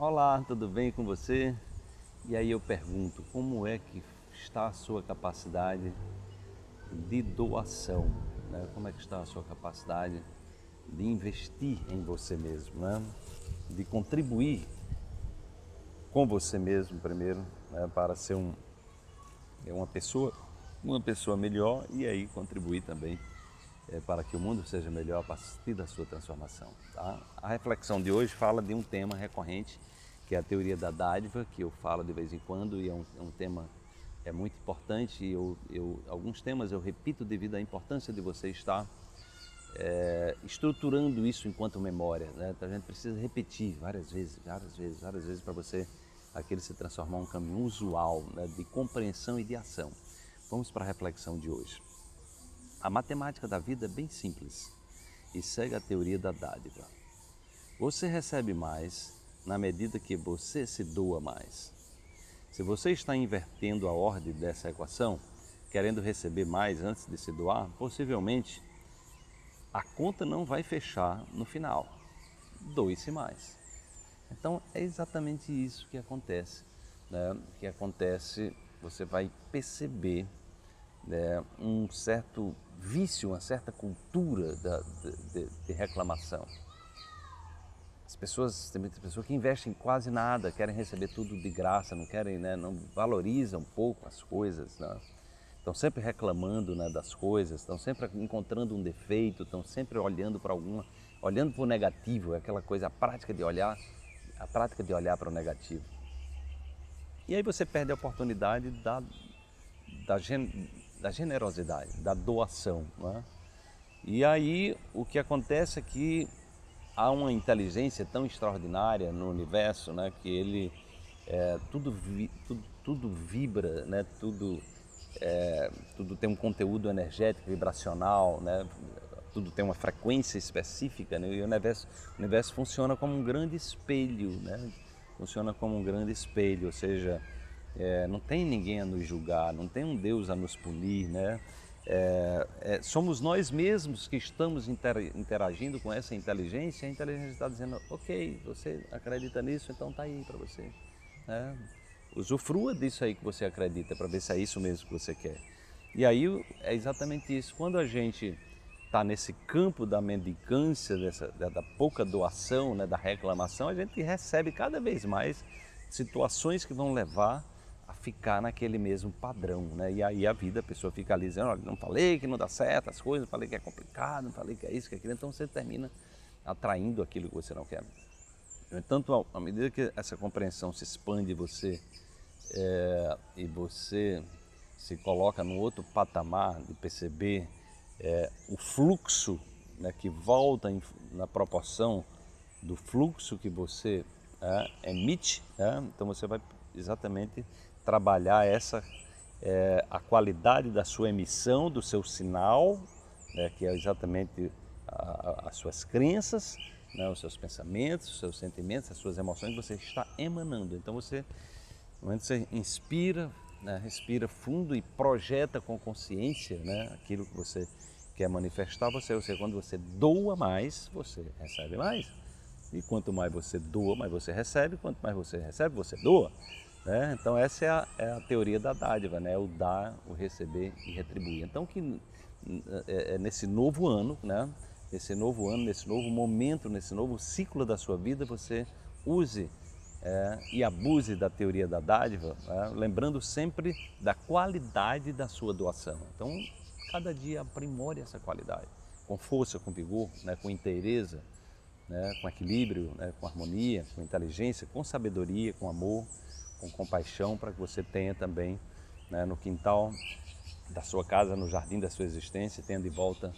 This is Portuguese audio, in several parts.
Olá, tudo bem com você? E aí eu pergunto, como é que está a sua capacidade de doação? Né? Como é que está a sua capacidade de investir em você mesmo, né? de contribuir com você mesmo primeiro, né? para ser um, uma pessoa, uma pessoa melhor e aí contribuir também é, para que o mundo seja melhor a partir da sua transformação. Tá? A reflexão de hoje fala de um tema recorrente, que é a teoria da dádiva, que eu falo de vez em quando e é um, é um tema é muito importante. Eu, eu, alguns temas eu repito devido à importância de você estar é, estruturando isso enquanto memória. Né? Então a gente precisa repetir várias vezes, várias vezes, várias vezes para você aquele se transformar um caminho usual né? de compreensão e de ação. Vamos para a reflexão de hoje. A matemática da vida é bem simples e segue a teoria da dádiva. Você recebe mais na medida que você se doa mais. Se você está invertendo a ordem dessa equação, querendo receber mais antes de se doar, possivelmente a conta não vai fechar no final. Doe-se mais. Então é exatamente isso que acontece. Né? Que acontece, você vai perceber né, um certo vício, uma certa cultura da, de, de, reclamação. As pessoas, tem muitas pessoas que investem quase nada, querem receber tudo de graça, não querem, né, não valorizam um pouco as coisas, né? estão sempre reclamando né, das coisas, estão sempre encontrando um defeito, estão sempre olhando para alguma, olhando para o negativo, é aquela coisa, a prática de olhar, a prática de olhar para o negativo. E aí você perde a oportunidade da, da, da generosidade, da doação. Né? E aí o que acontece é que há uma inteligência tão extraordinária no universo né, que ele é, tudo, vi, tudo, tudo, vibra, né, tudo, é, tudo tem um conteúdo energético, vibracional, né, tudo tem uma frequência específica né, e o universo, o universo funciona como um grande espelho, né, funciona como um grande espelho, ou seja, é, não tem ninguém a nos julgar, não tem um Deus a nos punir, né? É, é, somos nós mesmos que estamos interagindo com essa inteligência. A inteligência está dizendo: ok, você acredita nisso, então está aí para você. Né? Usufrua disso aí que você acredita para ver se é isso mesmo que você quer. E aí é exatamente isso. Quando a gente está nesse campo da mendicância, dessa, da, pouca doação, né, da reclamação, a gente recebe cada vez mais situações que vão levar ficar naquele mesmo padrão, né? E aí a vida, a pessoa fica ali dizendo, olha, não falei que não dá certo as coisas, não falei que é complicado, não falei que é isso, que é aquilo, então você termina atraindo aquilo que você não quer. No entanto, à medida que essa compreensão se expande você é, e você se coloca no outro patamar de perceber é, o fluxo né, que volta em, na proporção do fluxo que você é, emite, né? então você vai exatamente trabalhar essa é, a qualidade da sua emissão, do seu sinal, né, que é exatamente a, a, as suas crenças, né, os seus pensamentos, os seus sentimentos, as suas emoções, você está emanando. Então você, momento você inspira, né, respira fundo e projeta com consciência né, aquilo que você quer manifestar. Você, ou seja, quando você doa mais, você recebe mais. E quanto mais você doa, mais você recebe. Quanto mais você recebe, você doa. Né? Então essa é a, é a, teoria da dádiva, né? o dar, o receber e retribuir. Então que é, é nesse novo ano, né? nesse novo ano, nesse novo momento, nesse novo ciclo da sua vida, você use é, e abuse da teoria da dádiva, né? lembrando sempre da qualidade da sua doação. Então, cada dia aprimore essa qualidade, com força, com vigor, né? com inteireza, né? com equilíbrio, né? com harmonia, com inteligência, com sabedoria, com amor com compaixão para que você tenha também né, no quintal da sua casa, no jardim da sua existência, tenha de volta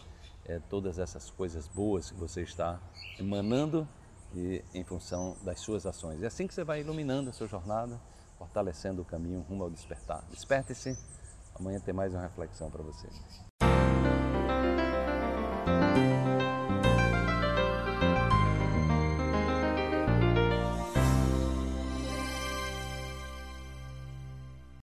é, todas essas coisas boas que você está emanando e, em função das suas ações. É assim que você vai iluminando a sua jornada, fortalecendo o caminho rumo ao despertar. Desperte-se, amanhã tem mais uma reflexão para você.